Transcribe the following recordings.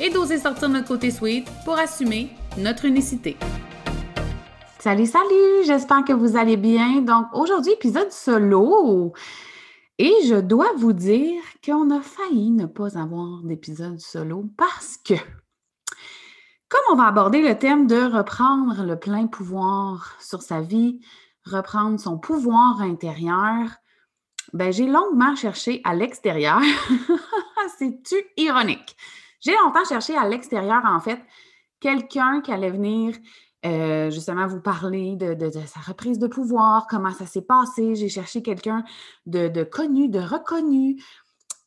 et d'oser sortir notre côté sweet pour assumer notre unicité. Salut, salut! J'espère que vous allez bien. Donc, aujourd'hui, épisode solo. Et je dois vous dire qu'on a failli ne pas avoir d'épisode solo parce que, comme on va aborder le thème de reprendre le plein pouvoir sur sa vie, reprendre son pouvoir intérieur, ben, j'ai longuement cherché à l'extérieur. C'est-tu ironique? J'ai longtemps cherché à l'extérieur, en fait, quelqu'un qui allait venir euh, justement vous parler de, sa reprise de pouvoir, comment ça s'est passé. J'ai cherché quelqu'un de, connu, de reconnu.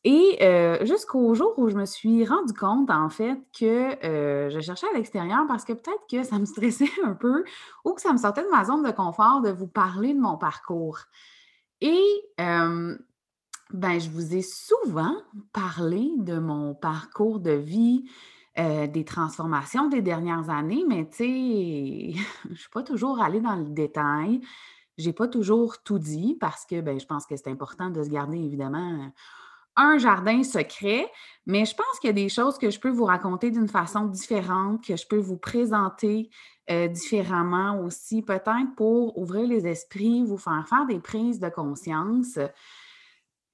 Et euh, jusqu'au jour où je me suis rendu compte, en fait, que euh, je cherchais à l'extérieur parce que peut-être que ça me stressait un peu ou que ça me sortait de ma zone de confort de vous parler de mon parcours. Et ben, je vous ai souvent parlé de mon parcours de vie, euh, des transformations des dernières années, mais tu sais, je ne suis pas toujours allée dans le détail. Je n'ai pas toujours tout dit parce que ben, je pense que c'est important de se garder évidemment un jardin secret, mais je pense qu'il y a des choses que je peux vous raconter d'une façon différente, que je peux vous présenter euh, différemment aussi, peut-être pour ouvrir les esprits, vous faire faire des prises de conscience.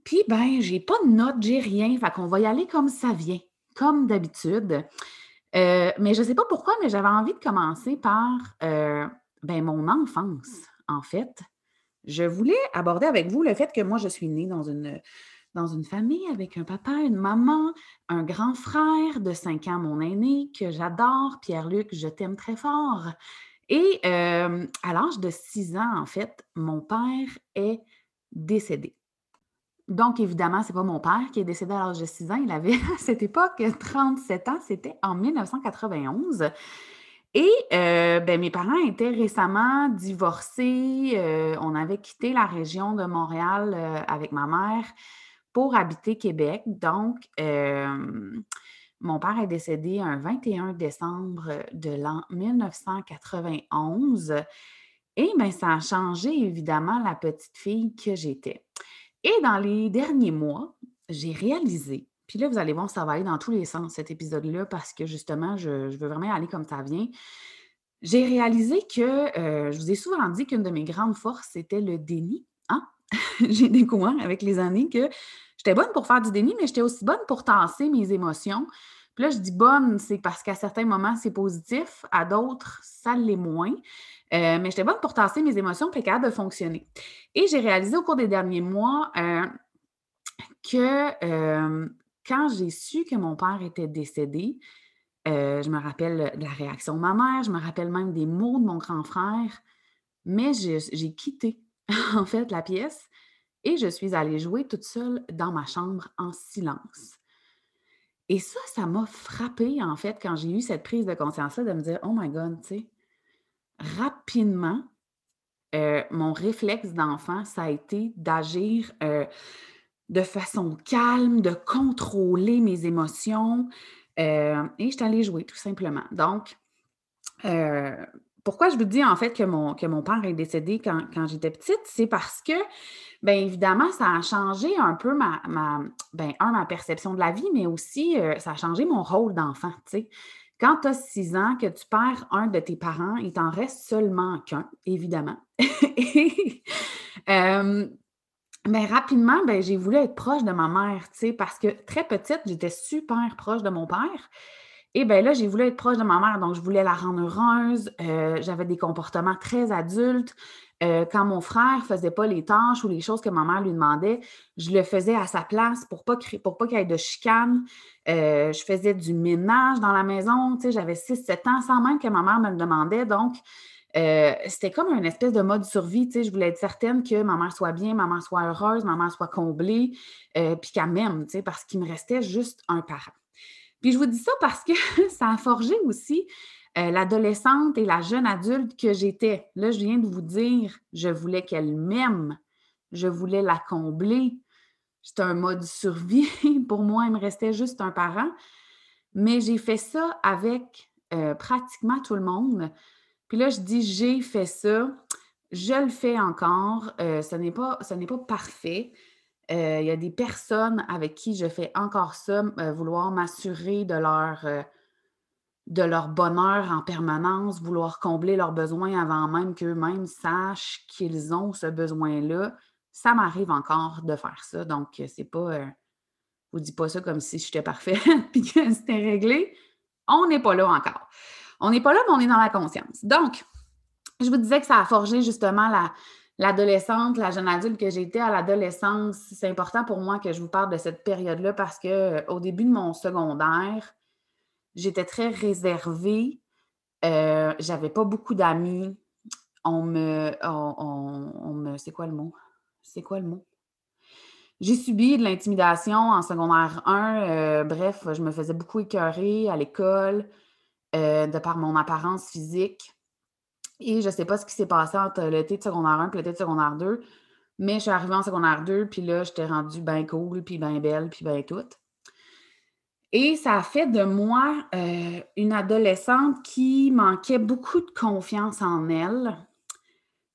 Puis, ben, j'ai pas de notes, j'ai rien. Fait qu'on va y aller comme ça vient, comme d'habitude. Euh, mais je sais pas pourquoi, mais j'avais envie de commencer par euh, ben, mon enfance, en fait. Je voulais aborder avec vous le fait que moi, je suis née dans une, dans une famille avec un papa, une maman, un grand frère de 5 ans, mon aîné, que j'adore, Pierre-Luc, je t'aime très fort. Et euh, à l'âge de 6 ans, en fait, mon père est décédé. Donc, évidemment, ce n'est pas mon père qui est décédé à l'âge de 6 ans. Il avait à cette époque 37 ans. C'était en 1991. Et euh, ben, mes parents étaient récemment divorcés. Euh, on avait quitté la région de Montréal euh, avec ma mère pour habiter Québec. Donc, mon père est décédé un 21 décembre de l'an 1991. Et bien, ça a changé évidemment la petite fille que j'étais. Et dans les derniers mois, j'ai réalisé, puis là, vous allez voir, ça va aller dans tous les sens, cet épisode-là, parce que justement, je, veux vraiment aller comme ça vient. J'ai réalisé que euh, je vous ai souvent dit qu'une de mes grandes forces, c'était le déni. Hein? j'ai découvert avec les années que j'étais bonne pour faire du déni, mais j'étais aussi bonne pour tasser mes émotions. Puis là, je dis bonne, c'est parce qu'à certains moments, c'est positif, à d'autres, ça l'est moins. Euh, mais j'étais bonne pour tasser mes émotions, puis capable de fonctionner. Et j'ai réalisé au cours des derniers mois euh, que euh, quand j'ai su que mon père était décédé, je me rappelle de la réaction de ma mère, je me rappelle même des mots de mon grand frère, mais j'ai quitté en fait la pièce et je suis allée jouer toute seule dans ma chambre en silence. Et ça, ça m'a frappé en fait quand j'ai eu cette prise de conscience-là de me dire, oh my God, tu sais, rapidement, euh, mon réflexe d'enfant, ça a été d'agir euh, de façon calme, de contrôler mes émotions. Euh, et je suis allée jouer, tout simplement. Donc, pourquoi je vous dis en fait que mon, père est décédé quand, j'étais petite, c'est parce que, bien évidemment, ça a changé un peu ma, ben, perception de la vie, mais aussi ça a changé mon rôle d'enfant. Quand tu as six ans, que tu perds un de tes parents, il t'en reste seulement qu'un, évidemment. Euh, ben, rapidement, ben, j'ai voulu être proche de ma mère, parce que très petite, j'étais super proche de mon père. Et bien là, j'ai voulu être proche de ma mère, donc je voulais la rendre heureuse. Euh, j'avais des comportements très adultes. Euh, quand mon frère ne faisait pas les tâches ou les choses que ma mère lui demandait, je le faisais à sa place pour pas pas qu'il y ait de chicane. Euh, je faisais du ménage dans la maison. J'avais 6-7 ans sans même que ma mère me le demandait. Donc, euh, c'était comme une espèce de mode survie. Je voulais être certaine que ma mère soit bien, ma mère soit heureuse, ma mère soit comblée, puis qu'elle m'aime, parce qu'il me restait juste un parent. Puis je vous dis ça parce que ça a forgé aussi euh, l'adolescente et la jeune adulte que j'étais. Là, je viens de vous dire, je voulais qu'elle m'aime, je voulais la combler. C'était un mode survie. Pour moi, il me restait juste un parent. Mais j'ai fait ça avec euh, pratiquement tout le monde. Puis là, je dis j'ai fait ça. Je le fais encore. Euh, ce n'est pas, pas parfait. Il y a des personnes avec qui je fais encore ça, vouloir m'assurer de leur de leur bonheur en permanence, vouloir combler leurs besoins avant même qu'eux-mêmes sachent qu'ils ont ce besoin-là. Ça m'arrive encore de faire ça. Donc, c'est pas. Euh, vous dis pas ça comme si j'étais parfaite et que c'était réglé. On n'est pas là encore. On n'est pas là, mais on est dans la conscience. Donc, je vous disais que ça a forgé justement la, l'adolescente, la jeune adulte que j'étais à l'adolescence. C'est important pour moi que je vous parle de cette période-là parce que euh, au début de mon secondaire, J'étais très réservée. Euh, j'avais pas beaucoup d'amis. On me, on, me. C'est quoi le mot? C'est quoi le mot? J'ai subi de l'intimidation en secondaire 1. Euh, bref, je me faisais beaucoup écœurer à l'école euh, de par mon apparence physique. Et je ne sais pas ce qui s'est passé entre l'été de secondaire 1 et l'été de secondaire 2, mais je suis arrivée en secondaire 2, puis là, j'étais rendue bien cool, puis bien belle, puis bien toute. Et ça a fait de moi euh, une adolescente qui manquait beaucoup de confiance en elle,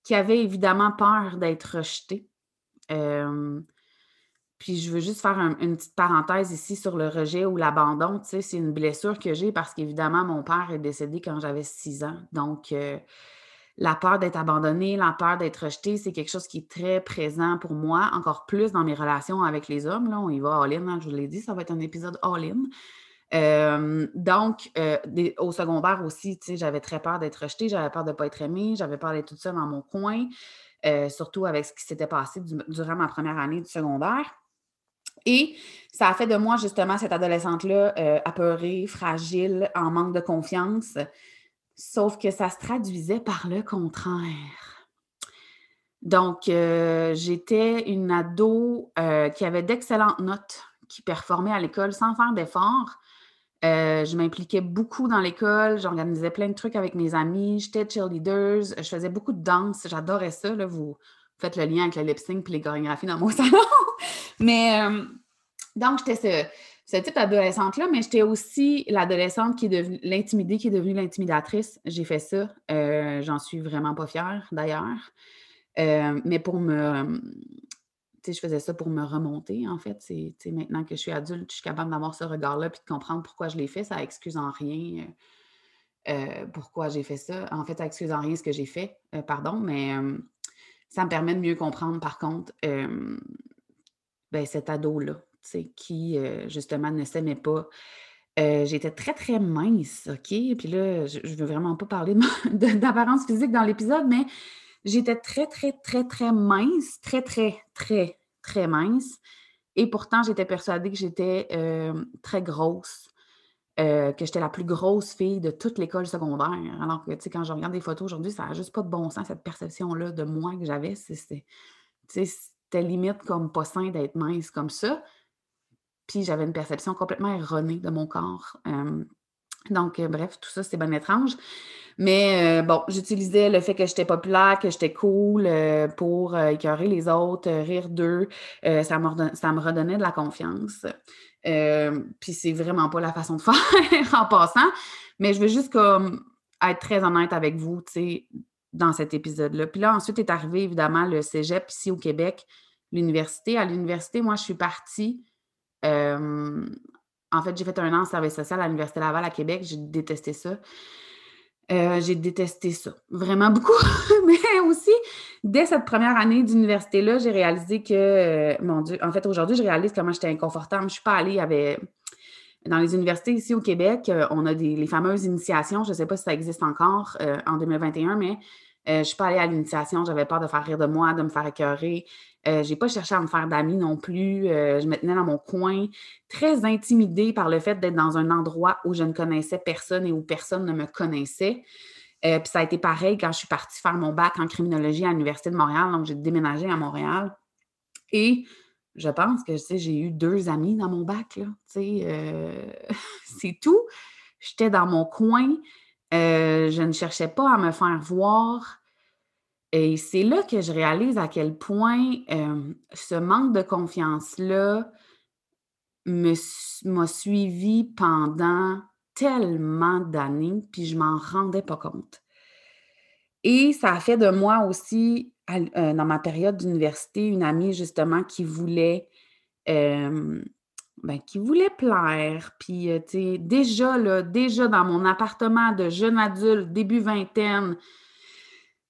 qui avait évidemment peur d'être rejetée. Euh, puis je veux juste faire une petite parenthèse ici sur le rejet ou l'abandon. Tu sais, c'est une blessure que j'ai parce qu'évidemment, mon père est décédé quand j'avais six ans. Donc, euh, la peur d'être abandonnée, la peur d'être rejetée, c'est quelque chose qui est très présent pour moi, encore plus dans mes relations avec les hommes. Là, on y va all-in, hein, je vous l'ai dit, ça va être un épisode all-in. Donc, au secondaire aussi, j'avais très peur d'être rejetée, j'avais peur de ne pas être aimée, j'avais peur d'être toute seule dans mon coin, surtout avec ce qui s'était passé durant ma première année du secondaire. Et ça a fait de moi justement cette adolescente-là apeurée, fragile, en manque de confiance. Sauf que ça se traduisait par le contraire. Donc, euh, j'étais une ado euh, qui avait d'excellentes notes, qui performait à l'école sans faire d'efforts. Euh, je m'impliquais beaucoup dans l'école, j'organisais plein de trucs avec mes amis, j'étais cheerleader, je faisais beaucoup de danse, j'adorais ça. vous faites le lien avec le lip sync et les chorégraphies dans mon salon. Mais donc, j'étais ce, ce type d'adolescente-là, mais j'étais aussi l'adolescente qui est devenue l'intimidée, qui est devenue l'intimidatrice. J'ai fait ça. Euh, j'en suis vraiment pas fière, d'ailleurs. Euh, mais pour me. Tu sais, je faisais ça pour me remonter, en fait. C'est maintenant que je suis adulte, je suis capable d'avoir ce regard-là puis de comprendre pourquoi je l'ai fait. Ça excuse en rien euh, pourquoi j'ai fait ça. En fait, ça excuse en rien ce que j'ai fait, pardon, mais ça me permet de mieux comprendre, par contre, ben, cet ado-là qui, euh, justement, ne s'aimait pas. Euh, j'étais très, très mince, OK? Puis là, je ne veux vraiment pas parler d'apparence physique dans l'épisode, mais j'étais très, très, très, très mince, très, très, très, très mince. Et pourtant, j'étais persuadée que j'étais euh, très grosse, que j'étais la plus grosse fille de toute l'école secondaire. Alors que, tu sais, quand je regarde des photos aujourd'hui, ça n'a juste pas de bon sens, cette perception-là de moi que j'avais. C'était limite comme pas sain d'être mince comme ça. Puis j'avais une perception complètement erronée de mon corps. donc, euh, bref, tout ça, c'est bien étrange. Mais euh, bon, j'utilisais le fait que j'étais populaire, que j'étais cool euh, pour écœurer les autres, rire d'eux. ça, me redonnait de la confiance. puis c'est vraiment pas la façon de faire en passant. Mais je veux juste comme être très honnête avec vous, tu sais, dans cet épisode-là. Puis là, ensuite est arrivé évidemment le cégep ici au Québec, l'université. À l'université, moi, je suis partie en fait, j'ai fait un an en service social à l'Université Laval à Québec. J'ai détesté ça. Euh, j'ai détesté ça. Vraiment beaucoup. Mais aussi, dès cette première année d'université-là, j'ai réalisé que, euh, mon Dieu, en fait, aujourd'hui, je réalise comment j'étais inconfortable. Je ne suis pas allée, il. Dans les universités ici au Québec, euh, on a des, les fameuses initiations. Je ne sais pas si ça existe encore en 2021, mais je ne suis pas allée à l'initiation. J'avais peur de faire rire de moi, de me faire écœurer. Euh, je n'ai pas cherché à me faire d'amis non plus. Euh, je me tenais dans mon coin, très intimidée par le fait d'être dans un endroit où je ne connaissais personne et où personne ne me connaissait. Euh, puis ça a été pareil quand je suis partie faire mon bac en criminologie à l'Université de Montréal. Donc, j'ai déménagé à Montréal. Et je pense que, j'ai eu deux amis dans mon bac, là, euh, c'est tout. J'étais dans mon coin, euh, je ne cherchais pas à me faire voir. Et c'est là que je réalise à quel point ce manque de confiance-là m'a suivi pendant tellement d'années, puis je m'en rendais pas compte. Et ça a fait de moi aussi, euh, dans ma période d'université, une amie justement qui voulait, ben, qui voulait plaire. Puis, euh, tu sais, déjà, là, déjà dans mon appartement de jeune adulte, début vingtaine,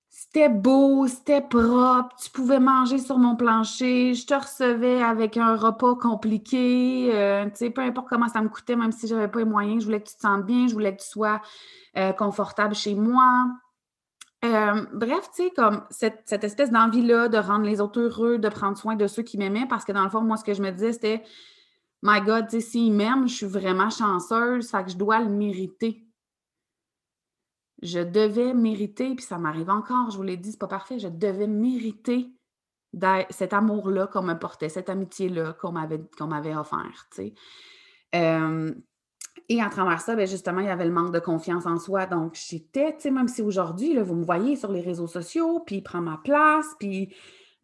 c'était beau, c'était propre, tu pouvais manger sur mon plancher, je te recevais avec un repas compliqué, euh, tu sais, peu importe comment ça me coûtait, même si je n'avais pas les moyens, je voulais que tu te sentes bien, je voulais que tu sois confortable chez moi. Euh, bref, tu sais, comme cette, espèce d'envie-là de rendre les autres heureux, de prendre soin de ceux qui m'aimaient, parce que dans le fond, moi, ce que je me disais, c'était My God, s'il m'aime, je suis vraiment chanceuse, fait que je dois le mériter. Je devais mériter, puis ça m'arrive encore, je vous l'ai dit, c'est pas parfait, je devais mériter cet amour-là qu'on me portait, cette amitié-là qu'on m'avait, qu'on m'avait offert, et à travers ça, bien, justement, il y avait le manque de confiance en soi. Donc, j'étais, même si aujourd'hui, vous me voyez sur les réseaux sociaux, puis prendre ma place, puis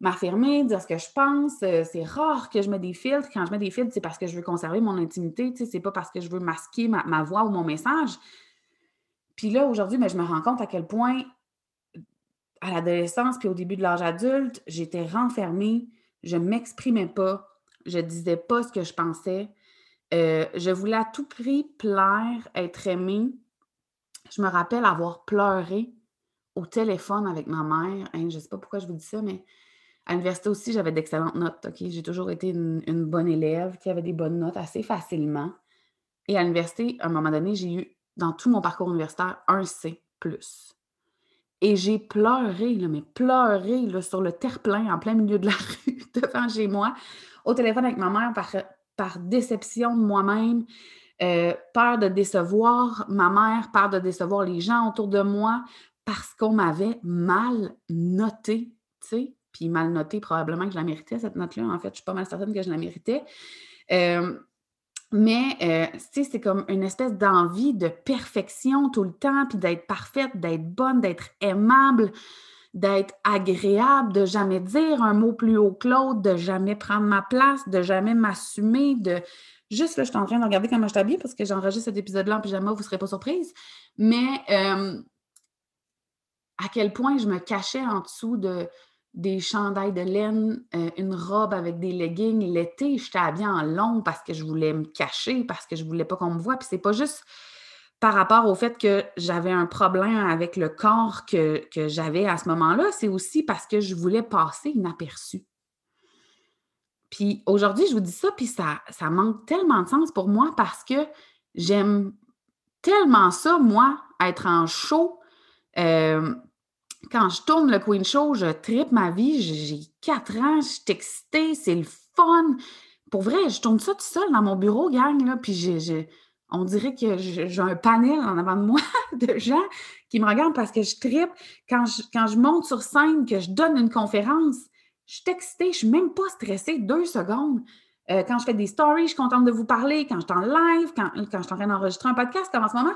m'affirmer, dire ce que je pense. Euh, c'est rare que je mets des filtres. Quand je mets des filtres, c'est parce que je veux conserver mon intimité, tu sais, c'est pas parce que je veux masquer ma, voix ou mon message. Puis là, aujourd'hui, ben, je me rends compte à quel point, à l'adolescence, puis au début de l'âge adulte, j'étais renfermée, je ne m'exprimais pas, je ne disais pas ce que je pensais. Euh, je voulais à tout prix plaire, être aimée. Je me rappelle avoir pleuré au téléphone avec ma mère. Hein, je ne sais pas pourquoi je vous dis ça, mais à l'université aussi, j'avais d'excellentes notes. J'ai toujours été une, bonne élève qui avait des bonnes notes assez facilement. Et à l'université, à un moment donné, j'ai eu, dans tout mon parcours universitaire, un C. Et j'ai pleuré, là, mais pleuré là, sur le terre-plein en plein milieu de la rue, devant chez moi, au téléphone avec ma mère, par, déception de moi-même, euh, peur de décevoir ma mère, peur de décevoir les gens autour de moi, parce qu'on m'avait mal noté, tu sais? Puis mal noté, probablement que je la méritais, cette note-là. En fait, je suis pas mal certaine que je la méritais. Euh, mais, euh, tu sais, c'est comme une espèce d'envie de perfection tout le temps, puis d'être parfaite, d'être bonne, d'être aimable d'être agréable, de jamais dire un mot plus haut que l'autre, de jamais prendre ma place, de jamais m'assumer, de juste là, je suis en train de regarder comment je t'habille parce que j'enregistre cet épisode-là en pyjama, vous ne serez pas surprise. Mais euh, à quel point je me cachais en dessous de des chandails de laine, euh, une robe avec des leggings. L'été, j'étais habillée en long parce que je voulais me cacher, parce que je ne voulais pas qu'on me voie. Puis c'est pas juste par rapport au fait que j'avais un problème avec le corps que, j'avais à ce moment-là, c'est aussi parce que je voulais passer inaperçu. Puis aujourd'hui, je vous dis ça, puis ça, ça manque tellement de sens pour moi parce que j'aime tellement ça, moi, être en show. Euh, quand je tourne le Queen Show, je tripe ma vie. J'ai quatre ans, je suis excitée, c'est le fun. Pour vrai, je tourne ça tout seul dans mon bureau, gang, là, puis on dirait que j'ai un panel en avant de moi de gens qui me regardent parce que je tripe. Quand je, monte sur scène, que je donne une conférence, je suis excitée, je ne suis même pas stressée deux secondes. Euh, quand je fais des stories, je suis contente de vous parler. Quand je suis en live, quand, quand je suis en train d'enregistrer un podcast, comme en ce moment.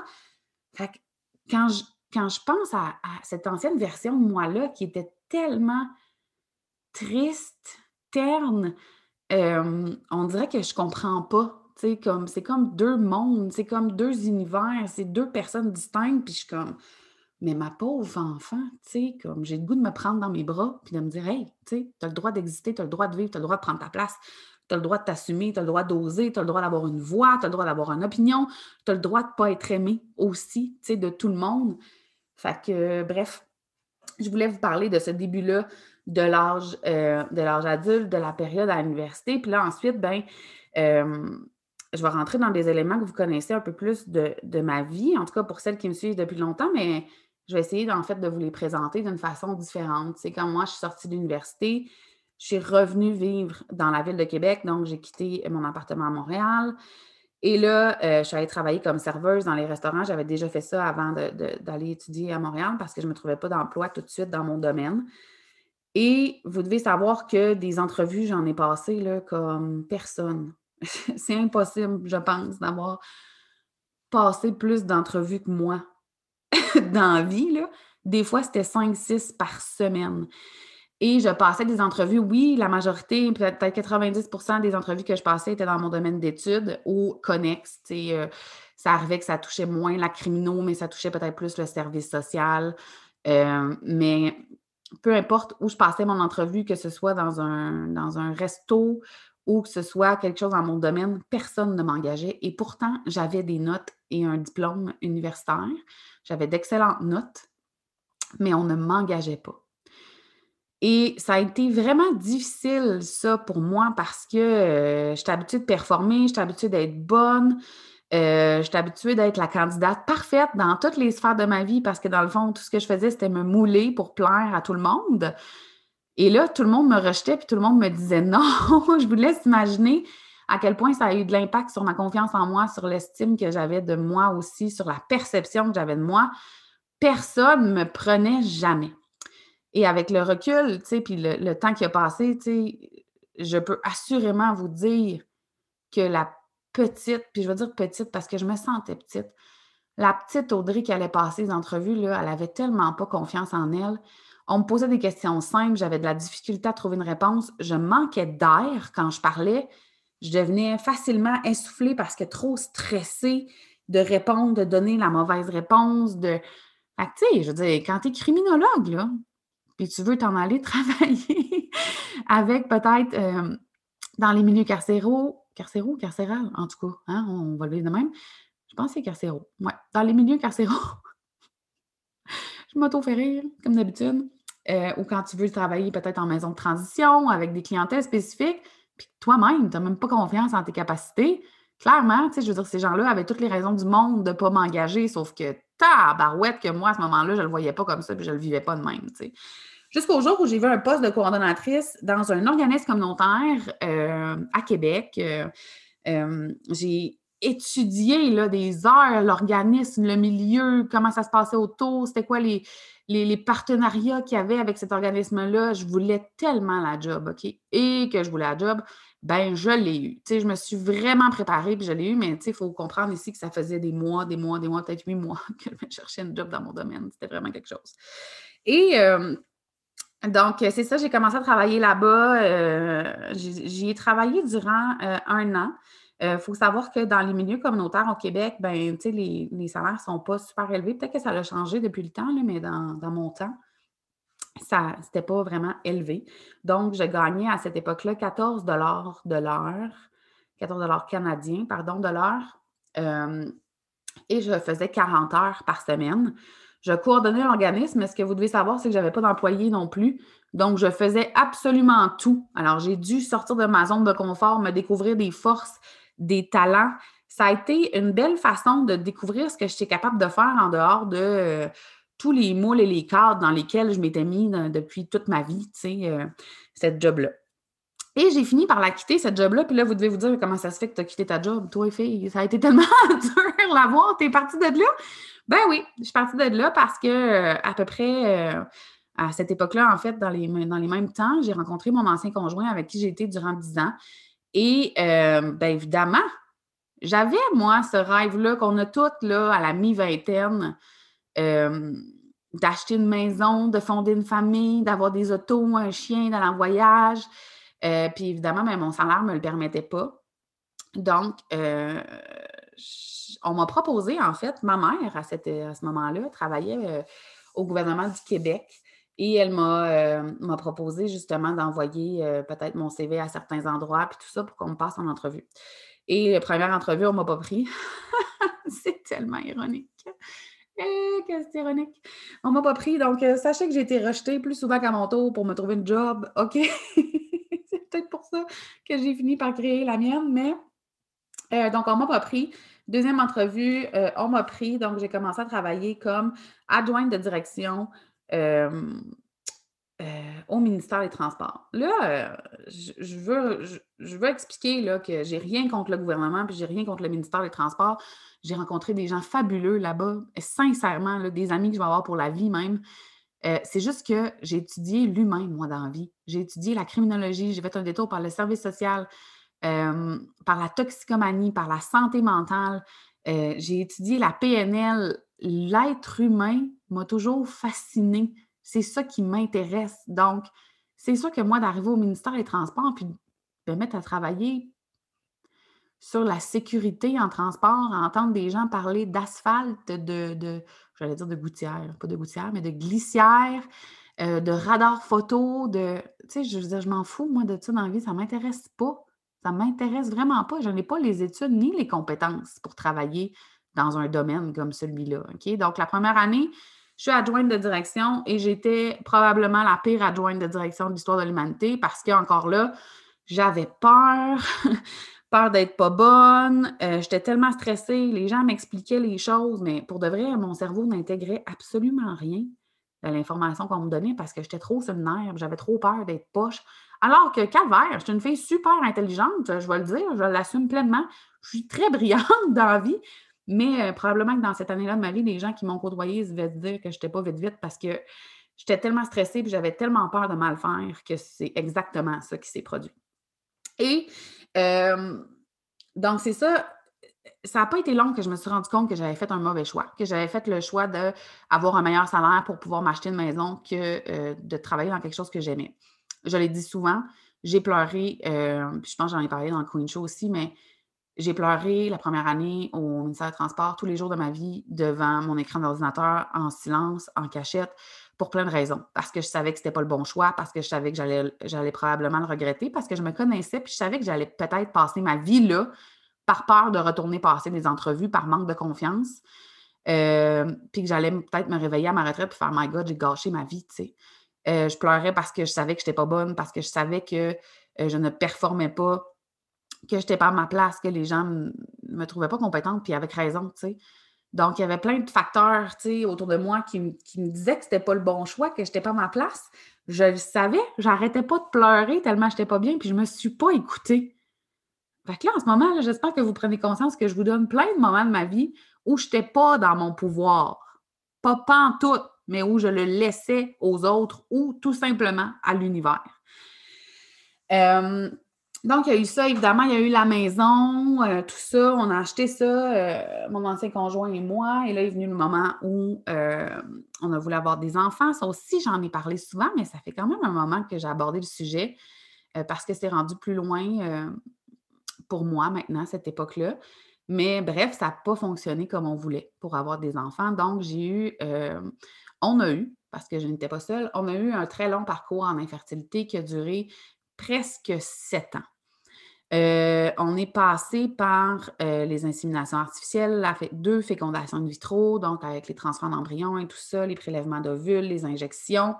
quand, je, quand je pense à, cette ancienne version de moi-là qui était tellement triste, terne, euh, on dirait que je comprends pas comme, c'est comme deux mondes, c'est comme deux univers, c'est deux personnes distinctes. Puis je suis comme, mais ma pauvre enfant, comme j'ai le goût de me prendre dans mes bras puis de me dire, hey, tu as le droit d'exister, tu as le droit de vivre, tu as le droit de prendre ta place, tu as le droit de t'assumer, tu as le droit d'oser, tu as le droit d'avoir une voix, tu as le droit d'avoir une opinion, tu as le droit de ne pas être aimé aussi, de tout le monde. Fait que, bref, je voulais vous parler de ce début-là de l'âge euh, adulte, de la période à l'université. Puis là, ensuite, ben, euh, je vais rentrer dans des éléments que vous connaissez un peu plus de, ma vie, en tout cas pour celles qui me suivent depuis longtemps, mais je vais essayer en fait de vous les présenter d'une façon différente. C'est quand moi je suis sortie de l'université, je suis revenue vivre dans la ville de Québec, donc j'ai quitté mon appartement à Montréal. Et là, euh, je suis allée travailler comme serveuse dans les restaurants. J'avais déjà fait ça avant d'aller étudier à Montréal parce que je ne me trouvais pas d'emploi tout de suite dans mon domaine. Et vous devez savoir que des entrevues, j'en ai passé comme personne. C'est impossible, je pense, d'avoir passé plus d'entrevues que moi dans la vie. Des fois, c'était 5-6 par semaine. Et je passais des entrevues, oui, la majorité, peut-être 90% des entrevues que je passais étaient dans mon domaine d'études ou connexes. Euh, ça arrivait que ça touchait moins la criminaux, mais ça touchait peut-être plus le service social. Euh, mais peu importe où je passais mon entrevue, que ce soit dans un, dans un resto ou que ce soit quelque chose dans mon domaine, personne ne m'engageait. Et pourtant, j'avais des notes et un diplôme universitaire. J'avais d'excellentes notes, mais on ne m'engageait pas. Et ça a été vraiment difficile, ça, pour moi, parce que euh, j'étais habituée de performer, j'étais habituée d'être bonne, euh, j'étais habituée d'être la candidate parfaite dans toutes les sphères de ma vie, parce que dans le fond, tout ce que je faisais, c'était me mouler pour plaire à tout le monde. Et là, tout le monde me rejetait, puis tout le monde me disait non. je vous laisse imaginer à quel point ça a eu de l'impact sur ma confiance en moi, sur l'estime que j'avais de moi aussi, sur la perception que j'avais de moi. Personne ne me prenait jamais. Et avec le recul, tu sais, puis le, temps qui a passé, tu sais, je peux assurément vous dire que la petite, puis je veux dire petite parce que je me sentais petite, la petite Audrey qui allait passer les entrevues, là, elle avait tellement pas confiance en elle. On me posait des questions simples, j'avais de la difficulté à trouver une réponse. Je manquais d'air quand je parlais. Je devenais facilement essoufflée parce que trop stressée de répondre, de donner la mauvaise réponse. De... Tu sais, je veux dire, quand tu es criminologue, là, puis tu veux t'en aller travailler avec peut-être dans les milieux carcéraux, carcéraux, carcéral, en tout cas, hein, on va le dire de même. Je pense que c'est carcéraux. Ouais, dans les milieux carcéraux. je m'auto-fais rire, comme d'habitude. Euh, ou quand tu veux travailler peut-être en maison de transition avec des clientèles spécifiques, puis toi-même, tu n'as même pas confiance en tes capacités. Clairement, tu sais, je veux dire, ces gens-là avaient toutes les raisons du monde de ne pas m'engager, sauf que tabarouette que moi, à ce moment-là, je ne le voyais pas comme ça, puis je ne le vivais pas de même, tu sais. Jusqu'au jour où j'ai vu un poste de coordonnatrice dans un organisme communautaire euh, à Québec. Euh, euh, j'ai étudié là, des heures l'organisme, le milieu, comment ça se passait autour, c'était quoi les, partenariats qu'il y avait avec cet organisme-là. Je voulais tellement la job, OK? Et que je voulais la job, ben je l'ai eu. Tu sais, je me suis vraiment préparée puis je l'ai eu, mais tu sais, il faut comprendre ici que ça faisait des mois, des mois, des mois, peut-être huit mois que je cherchais une job dans mon domaine. C'était vraiment quelque chose. Et donc, c'est ça, j'ai commencé à travailler là-bas. Euh, j'y ai travaillé durant euh, un an. Il euh, faut savoir que dans les milieux communautaires au Québec, ben, les, les salaires ne sont pas super élevés. Peut-être que ça a changé depuis le temps, mais dans, mon temps, ça n'était pas vraiment élevé. Donc, je gagnais à cette époque-là 14 de l'heure, 14 canadiens, pardon, de l'heure. et je faisais 40 heures par semaine. Je coordonnais l'organisme, mais ce que vous devez savoir, c'est que je n'avais pas d'employé non plus. Donc, je faisais absolument tout. Alors, j'ai dû sortir de ma zone de confort, me découvrir des forces, des talents. Ça a été une belle façon de découvrir ce que j'étais capable de faire en dehors de euh, tous les moules et les cadres dans lesquels je m'étais mis depuis toute ma vie, tu sais, euh, cette job-là. Et j'ai fini par la quitter, cette job-là. Puis là, vous devez vous dire comment ça se fait que tu as quitté ta job, toi, fille? Ça a été tellement dur la voir. Tu es partie de là? Ben oui, je suis partie de là parce que euh, à peu près euh, à cette époque-là, en fait, dans les, dans les mêmes temps, j'ai rencontré mon ancien conjoint avec qui j'ai été durant dix ans. Et euh, bien évidemment, j'avais, moi, ce rêve-là qu'on a toutes là, à la mi-vingtaine, d'acheter une maison, de fonder une famille, d'avoir des autos, un chien, d'aller en voyage. Puis évidemment, ben, mon salaire ne me le permettait pas. Donc, on m'a proposé, en fait, ma mère, à, ce moment-là, travaillait euh, au gouvernement du Québec. Et elle m'a euh, proposé justement d'envoyer euh, peut-être mon CV à certains endroits, puis tout ça pour qu'on me passe en entrevue. Et la première entrevue, on ne m'a pas pris. c'est tellement ironique. Eh, que c'est ironique? On ne m'a pas pris. Donc, sachez que j'ai été rejetée plus souvent qu'à mon tour pour me trouver une job. OK. peut-être pour ça que j'ai fini par créer la mienne, mais donc, on m'a pas pris. Deuxième entrevue, euh, on m'a pris, donc j'ai commencé à travailler comme adjointe de direction euh, euh, au ministère des Transports. Là, je, veux, je, veux expliquer là, que j'ai rien contre le gouvernement, puis j'ai rien contre le ministère des Transports. J'ai rencontré des gens fabuleux là-bas, sincèrement, des amis que je vais avoir pour la vie même. Euh, c'est juste que j'ai étudié l'humain, moi, dans la vie. J'ai étudié la criminologie, j'ai fait un détour par le service social, euh, par la toxicomanie, par la santé mentale. Euh, j'ai étudié la PNL. L'être humain m'a toujours fasciné. C'est ça qui m'intéresse. Donc, c'est sûr que moi, d'arriver au ministère des Transports puis de me mettre à travailler sur la sécurité en transport, entendre des gens parler d'asphalte, de j'allais dire de gouttière, pas de gouttière, mais de glissière, euh, de radar photo, de. Tu sais, je veux dire, je m'en fous, moi, de ça dans la vie, ça ne m'intéresse pas. Ça ne m'intéresse vraiment pas. Je n'ai pas les études ni les compétences pour travailler dans un domaine comme celui-là. Donc, la première année, je suis adjointe de direction et j'étais probablement la pire adjointe de direction de l'histoire de l'humanité parce qu'encore là, j'avais peur. Peur d'être pas bonne. Euh, j'étais tellement stressée. Les gens m'expliquaient les choses, mais pour de vrai, mon cerveau n'intégrait absolument rien de l'information qu'on me donnait parce que j'étais trop sur. J'avais trop peur d'être poche. Alors que Calvaire, je suis une fille super intelligente, je vais le dire, je l'assume pleinement. Je suis très brillante dans la vie, mais euh, probablement que dans cette année-là de ma vie, les gens qui m'ont côtoyée se dire que je n'étais pas vite vite parce que j'étais tellement stressée et j'avais tellement peur de mal faire que c'est exactement ça qui s'est produit. Et donc, c'est ça. Ça n'a pas été long que je me suis rendu compte que j'avais fait un mauvais choix, que j'avais fait le choix d'avoir un meilleur salaire pour pouvoir m'acheter une maison que de travailler dans quelque chose que j'aimais. Je l'ai dit souvent, j'ai pleuré, je pense que j'en ai parlé dans le Queen Show aussi, mais j'ai pleuré la première année au ministère des Transports tous les jours de ma vie devant mon écran d'ordinateur en silence, en cachette pour plein de raisons. Parce que je savais que ce n'était pas le bon choix, parce que je savais que j'allais probablement le regretter, parce que je me connaissais, puis je savais que j'allais peut-être passer ma vie là par peur de retourner passer des entrevues, par manque de confiance. Euh, puis que j'allais peut-être me réveiller à ma retraite et faire My God, j'ai gâché ma vie, tu sais. Euh, je pleurais parce que je savais que je n'étais pas bonne, parce que je savais que euh, je ne performais pas, que je n'étais pas à ma place, que les gens ne me trouvaient pas compétente, puis avec raison, tu sais. Donc, il y avait plein de facteurs autour de moi qui, me disaient que ce n'était pas le bon choix, que je n'étais pas à ma place. Je le savais, j'arrêtais pas de pleurer tellement je n'étais pas bien, puis je ne me suis pas écoutée. Là, en ce moment, j'espère que vous prenez conscience que je vous donne plein de moments de ma vie où je n'étais pas dans mon pouvoir. Pas tout, mais où je le laissais aux autres ou tout simplement à l'univers. Euh, donc, il y a eu ça, évidemment, il y a eu la maison, euh, tout ça, on a acheté ça, euh, mon ancien conjoint et moi, et là est venu le moment où euh, on a voulu avoir des enfants. Ça aussi, j'en ai parlé souvent, mais ça fait quand même un moment que j'ai abordé le sujet parce que c'est rendu plus loin pour moi maintenant, cette époque-là. Mais bref, ça n'a pas fonctionné comme on voulait pour avoir des enfants. Donc, j'ai eu, on a eu, parce que je n'étais pas seule, on a eu un très long parcours en infertilité qui a duré presque sept ans. Euh, on est passé par euh, les inséminations artificielles, deux fécondations in vitro, donc avec les transferts d'embryons et tout ça, les prélèvements d'ovules, les injections.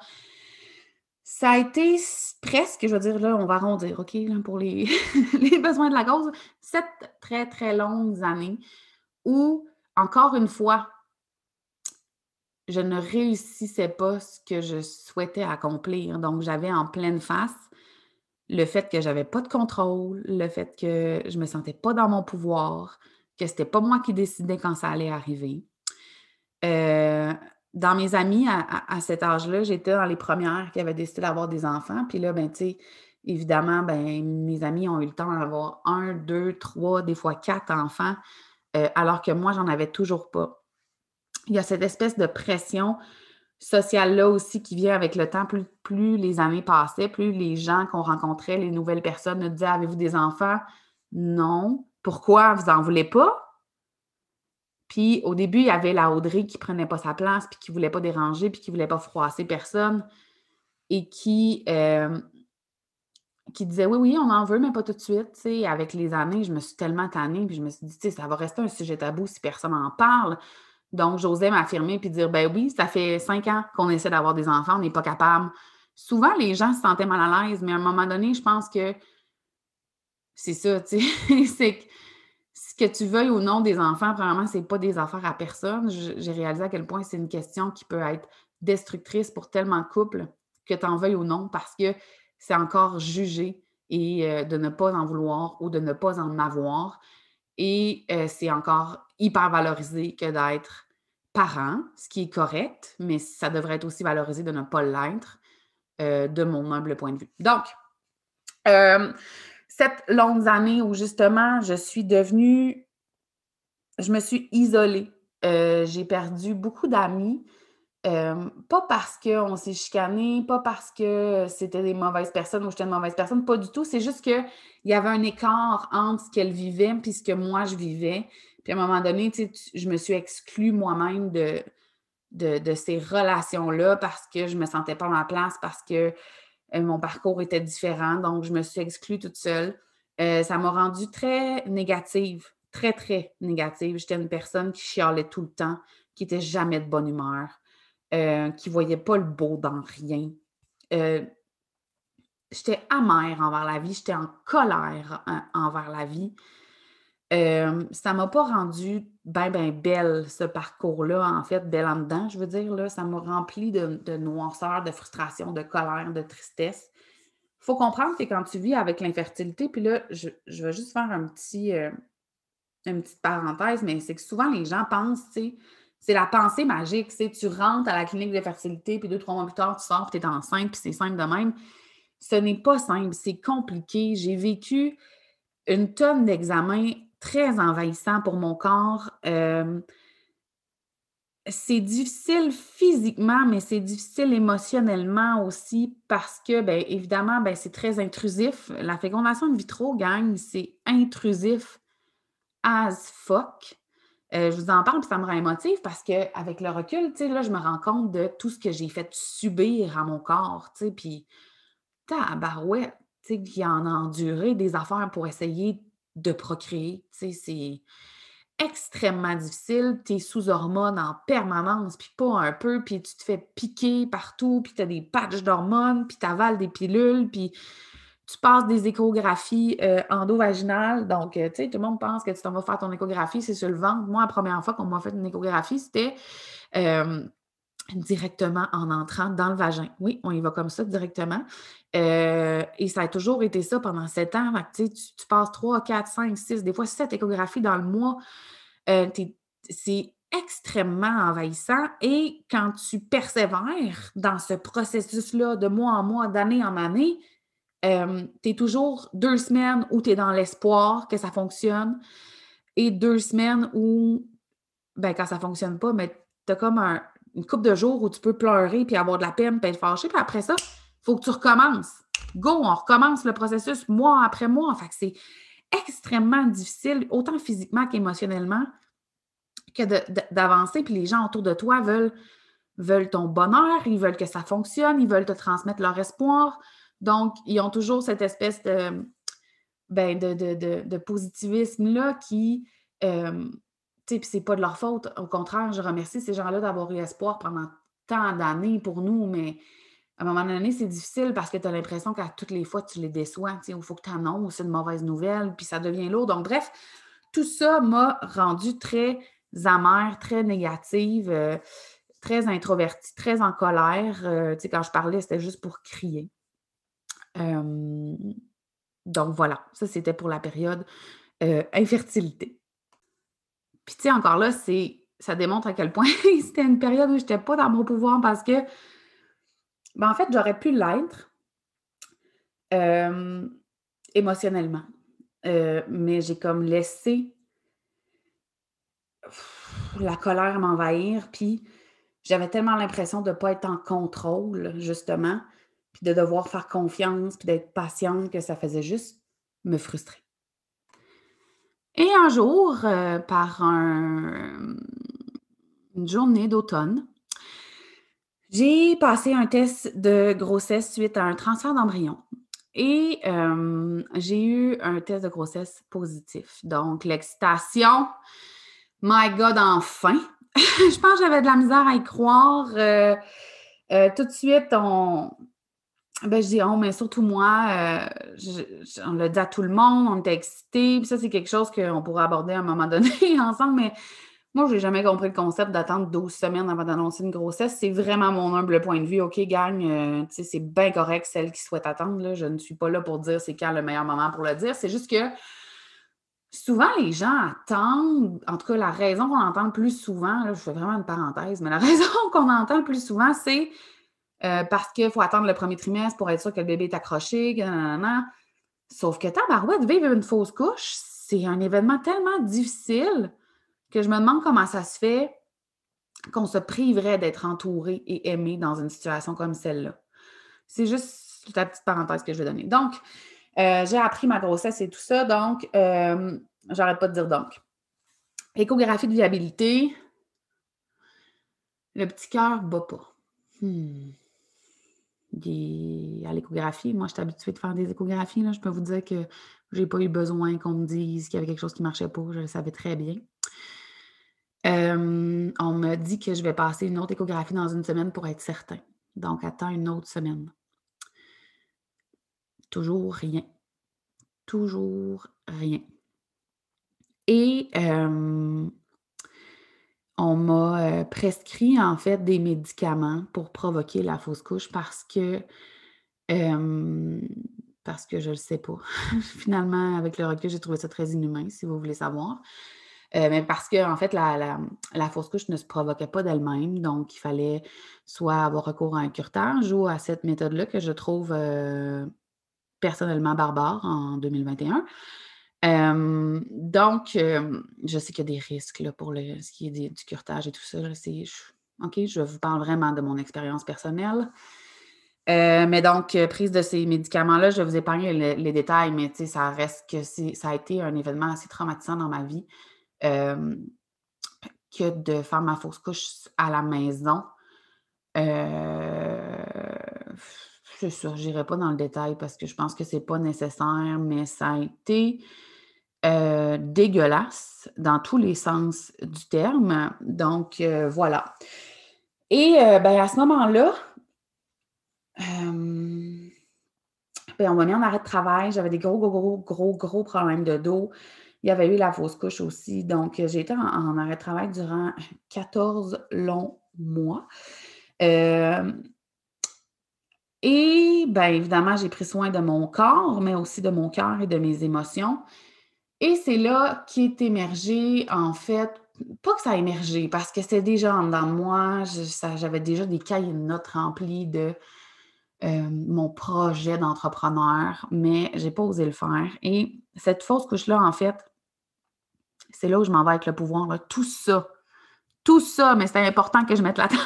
Ça a été presque, je veux dire, là, on va arrondir, OK, pour les, les besoins de la cause, sept très, très longues années où, encore une fois, je ne réussissais pas ce que je souhaitais accomplir. Donc, j'avais en pleine face le fait que j'avais pas de contrôle, le fait que je me sentais pas dans mon pouvoir, que c'était pas moi qui décidais quand ça allait arriver. Euh, dans mes amis, à, cet âge-là, j'étais dans les premières qui avaient décidé d'avoir des enfants. Puis là, ben, tu sais, évidemment, ben, mes amis ont eu le temps d'avoir un, deux, trois, des fois quatre enfants, euh, alors que moi, j'en avais toujours pas. Il y a cette espèce de pression social-là aussi qui vient avec le temps. Plus, plus les années passaient, plus les gens qu'on rencontrait, les nouvelles personnes nous disaient Avez-vous des enfants Non. Pourquoi? Vous n'en voulez pas? Puis au début, il y avait la Audrey qui prenait pas sa place, puis qui ne voulait pas déranger, puis qui ne voulait pas froisser personne, et qui, euh, qui disait Oui, oui, on en veut, mais pas tout de suite. avec les années, je me suis tellement tannée, puis je me suis dit Ça va rester un sujet tabou si personne n'en parle. Donc, j'osais m'affirmer puis dire, ben oui, ça fait cinq ans qu'on essaie d'avoir des enfants, on n'est pas capable. Souvent, les gens se sentaient mal à l'aise, mais à un moment donné, je pense que c'est ça, tu sais, c'est que ce que tu veuilles ou non des enfants, premièrement, ce n'est pas des affaires à personne. J'ai réalisé à quel point c'est une question qui peut être destructrice pour tellement de couples, que tu en veuilles ou non, parce que c'est encore jugé et euh, de ne pas en vouloir ou de ne pas en avoir. Et euh, c'est encore hyper valorisé que d'être parent, ce qui est correct, mais ça devrait être aussi valorisé de ne pas l'être, euh, de mon humble point de vue. Donc, euh, cette longue année où justement je suis devenue, je me suis isolée, euh, j'ai perdu beaucoup d'amis. pas parce qu'on s'est chicané, pas parce que c'était des mauvaises personnes ou j'étais une mauvaise personne, pas du tout. C'est juste qu'il y avait un écart entre ce qu'elle vivait et ce que moi je vivais. Puis à un moment donné, je me suis exclue moi-même de, de, ces relations-là parce que je ne me sentais pas à ma place, parce que euh, mon parcours était différent. Donc, je me suis exclue toute seule. Euh, ça m'a rendue très négative, très, très négative. J'étais une personne qui chialait tout le temps, qui n'était jamais de bonne humeur, euh, qui ne voyait pas le beau dans rien. j'étais amère envers la vie, j'étais en colère envers la vie. Euh, ça ne m'a pas rendu bien, bien belle, ce parcours-là, en fait, belle en dedans, je veux dire. Ça m'a rempli de, noirceur, de frustration, de colère, de tristesse. Il faut comprendre que quand tu vis avec l'infertilité, puis là, je, vais juste faire un petit, euh, une petite parenthèse, mais c'est que souvent les gens pensent, tu c'est la pensée magique, c'est tu rentres à la clinique de fertilité, puis deux, trois mois plus tard, tu sors, puis tu es enceinte, puis c'est simple de même. Ce n'est pas simple, c'est compliqué. J'ai vécu une tonne d'examens très envahissant pour mon corps. Euh, c'est difficile physiquement, mais c'est difficile émotionnellement aussi parce que, bien évidemment, ben, c'est très intrusif. La fécondation in vitro, gang, c'est intrusif as fuck. Euh, je vous en parle, puis ça me rend émotive parce qu'avec le recul, là, je me rends compte de tout ce que j'ai fait subir à mon corps, tu sais, puis tabarouette, tu sais, qui en a enduré des affaires pour essayer de procréer. c'est extrêmement difficile. Tu es sous hormones en permanence, puis pas un peu, puis tu te fais piquer partout, puis tu as des patchs d'hormones, puis tu avales des pilules, puis tu passes des échographies euh, endovaginales. Donc, euh, tu sais, tout le monde pense que tu t'en vas faire ton échographie, c'est sur le ventre. Moi, la première fois qu'on m'a fait une échographie, c'était euh, directement en entrant dans le vagin. Oui, on y va comme ça directement. Euh, et ça a toujours été ça pendant sept ans. tu, tu, passes trois, quatre, cinq, six, des fois sept échographies dans le mois. Euh, c'est extrêmement envahissant. Et quand tu persévères dans ce processus-là de mois en mois, d'année en année, euh, tu es toujours deux semaines où tu es dans l'espoir que ça fonctionne et deux semaines où, ben, quand ça ne fonctionne pas, mais tu as comme un, une couple de jours où tu peux pleurer puis avoir de la peine puis être fâché. Puis après ça, il faut que tu recommences. Go, on recommence le processus mois après mois. Fait que c'est extrêmement difficile, autant physiquement qu'émotionnellement, que d'avancer. Puis les gens autour de toi veulent, veulent ton bonheur, ils veulent que ça fonctionne, ils veulent te transmettre leur espoir. Donc, ils ont toujours cette espèce de, ben, de, positivisme-là qui, euh, c'est pas de leur faute. Au contraire, je remercie ces gens-là d'avoir eu espoir pendant tant d'années pour nous, mais à un moment donné, c'est difficile parce que tu as l'impression qu'à toutes les fois, tu les déçois. Il faut que tu annonces une mauvaise nouvelle, puis ça devient lourd. Donc, bref, tout ça m'a rendu très amère, très négative, euh, très introvertie, très en colère. Euh, quand je parlais, c'était juste pour crier. donc, voilà, ça, c'était pour la période euh, infertilité. Puis, tu sais, encore là, c'est ça démontre à quel point c'était une période où je n'étais pas dans mon pouvoir parce que, ben, en fait, j'aurais pu l'être euh, émotionnellement. Euh, mais j'ai comme laissé la colère m'envahir, puis j'avais tellement l'impression de ne pas être en contrôle, justement, puis de devoir faire confiance, puis d'être patiente, que ça faisait juste me frustrer. Et un jour, euh, par une journée d'automne, j'ai passé un test de grossesse suite à un transfert d'embryon. Et euh, j'ai eu un test de grossesse positif. Donc, l'excitation, my God, enfin! je pense que j'avais de la misère à y croire. Euh, tout de suite, on, ben, je dis on, mais surtout moi, euh, on l'a dit à tout le monde, on était excités. Puis ça, c'est quelque chose qu'on pourrait aborder à un moment donné ensemble, mais moi, je n'ai jamais compris le concept d'attendre 12 semaines avant d'annoncer une grossesse. C'est vraiment mon humble point de vue. OK, gagne, euh, c'est bien correct celle qui souhaite attendre. Là. Je ne suis pas là pour dire c'est quand le meilleur moment pour le dire. C'est juste que souvent, les gens attendent, en tout cas, la raison qu'on entend le plus souvent, là, je fais vraiment une parenthèse, mais la raison qu'on entend le plus souvent, c'est euh, parce qu'il faut attendre le premier trimestre pour être sûr que le bébé est accroché, Sauf que tabarouette, vivre une fausse couche, c'est un événement tellement difficile que je me demande comment ça se fait qu'on se priverait d'être entouré et aimé dans une situation comme celle-là. C'est juste la petite parenthèse que je vais donner. Donc, euh, j'ai appris ma grossesse et tout ça, donc euh, j'arrête pas de dire donc. Échographie de viabilité. Le petit cœur bat pas. Hmm. À l'échographie, moi, je suis habituée de faire des échographies. Là. Je peux vous dire que je n'ai pas eu besoin qu'on me dise qu'il y avait quelque chose qui ne marchait pas. Je le savais très bien. Euh, on me dit que je vais passer une autre échographie dans une semaine pour être certain. Donc, attends une autre semaine. Toujours rien. Toujours rien. Et on m'a prescrit en fait des médicaments pour provoquer la fausse couche parce que parce que je ne le sais pas. Finalement, avec le recul, j'ai trouvé ça très inhumain, si vous voulez savoir. mais parce que, en fait, la, la, fausse couche ne se provoquait pas d'elle-même. Donc, il fallait soit avoir recours à un curtage ou à cette méthode-là que je trouve personnellement barbare en 2021. Donc, je sais qu'il y a des risques là, pour le, ce qui est du, curtage et tout ça. OK, je vous parle vraiment de mon expérience personnelle. mais donc, prise de ces médicaments-là, je vais vous épargner les détails, mais ça reste que ça a été un événement assez traumatisant dans ma vie que de faire ma fausse couche à la maison. Euh, je n'irai pas dans le détail parce que je pense que ce n'est pas nécessaire, mais ça a été euh, dégueulasse dans tous les sens du terme. Donc, euh, voilà. Et euh, ben, à ce moment-là, ben, on m'a mis en arrêt de travail. J'avais des gros, gros, gros, gros, gros problèmes de dos. Il y avait eu la fausse couche aussi. Donc, j'ai été en, arrêt de travail durant 14 longs mois. Et bien évidemment, j'ai pris soin de mon corps, mais aussi de mon cœur et de mes émotions. Et c'est là qu'est émergé, en fait, pas que ça a émergé, parce que c'était déjà en dedans de moi, j'avais déjà des cahiers de notes remplis de euh, mon projet d'entrepreneur, mais je n'ai pas osé le faire. Et cette fausse couche-là, en fait, c'est là où je m'en vais avec le pouvoir. Tout ça, tout ça, mais c'est important que je mette la table.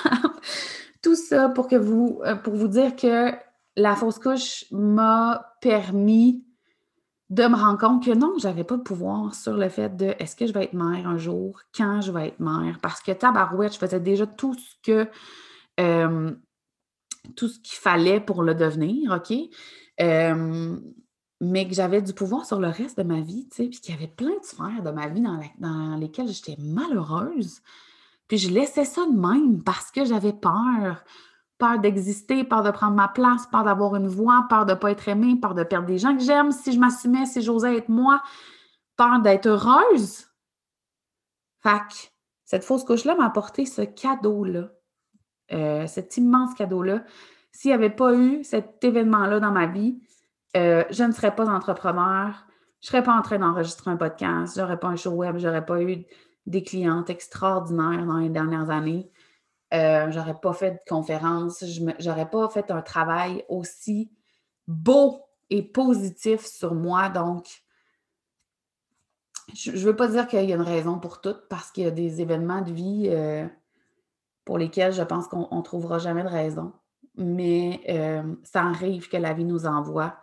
Tout ça pour que vous, euh, pour vous dire que la fausse couche m'a permis de me rendre compte que non, je n'avais pas de pouvoir sur le fait de est-ce que je vais être mère un jour, quand je vais être mère, parce que tabarouette, je faisais déjà tout ce que euh, tout ce qu'il fallait pour le devenir, OK? Euh, mais que j'avais du pouvoir sur le reste de ma vie, tu puis qu'il y avait plein de sphères de ma vie dans, dans lesquelles j'étais malheureuse. Puis je laissais ça de même parce que j'avais peur. Peur d'exister, peur de prendre ma place, peur d'avoir une voix, peur de ne pas être aimée, peur de perdre des gens que j'aime si je m'assumais, si j'osais être moi, peur d'être heureuse. Fac, cette fausse couche-là m'a apporté ce cadeau-là, euh, cet immense cadeau-là. S'il n'y avait pas eu cet événement-là dans ma vie, euh, je ne serais pas entrepreneur, je ne serais pas en train d'enregistrer un podcast, je n'aurais pas un show web, je n'aurais pas eu des clientes extraordinaires dans les dernières années. Euh, j'aurais pas fait de conférence, j'aurais pas fait un travail aussi beau et positif sur moi. Donc, je ne veux pas dire qu'il y a une raison pour tout, parce qu'il y a des événements de vie euh, pour lesquels je pense qu'on ne trouvera jamais de raison. Mais euh, ça arrive que la vie nous envoie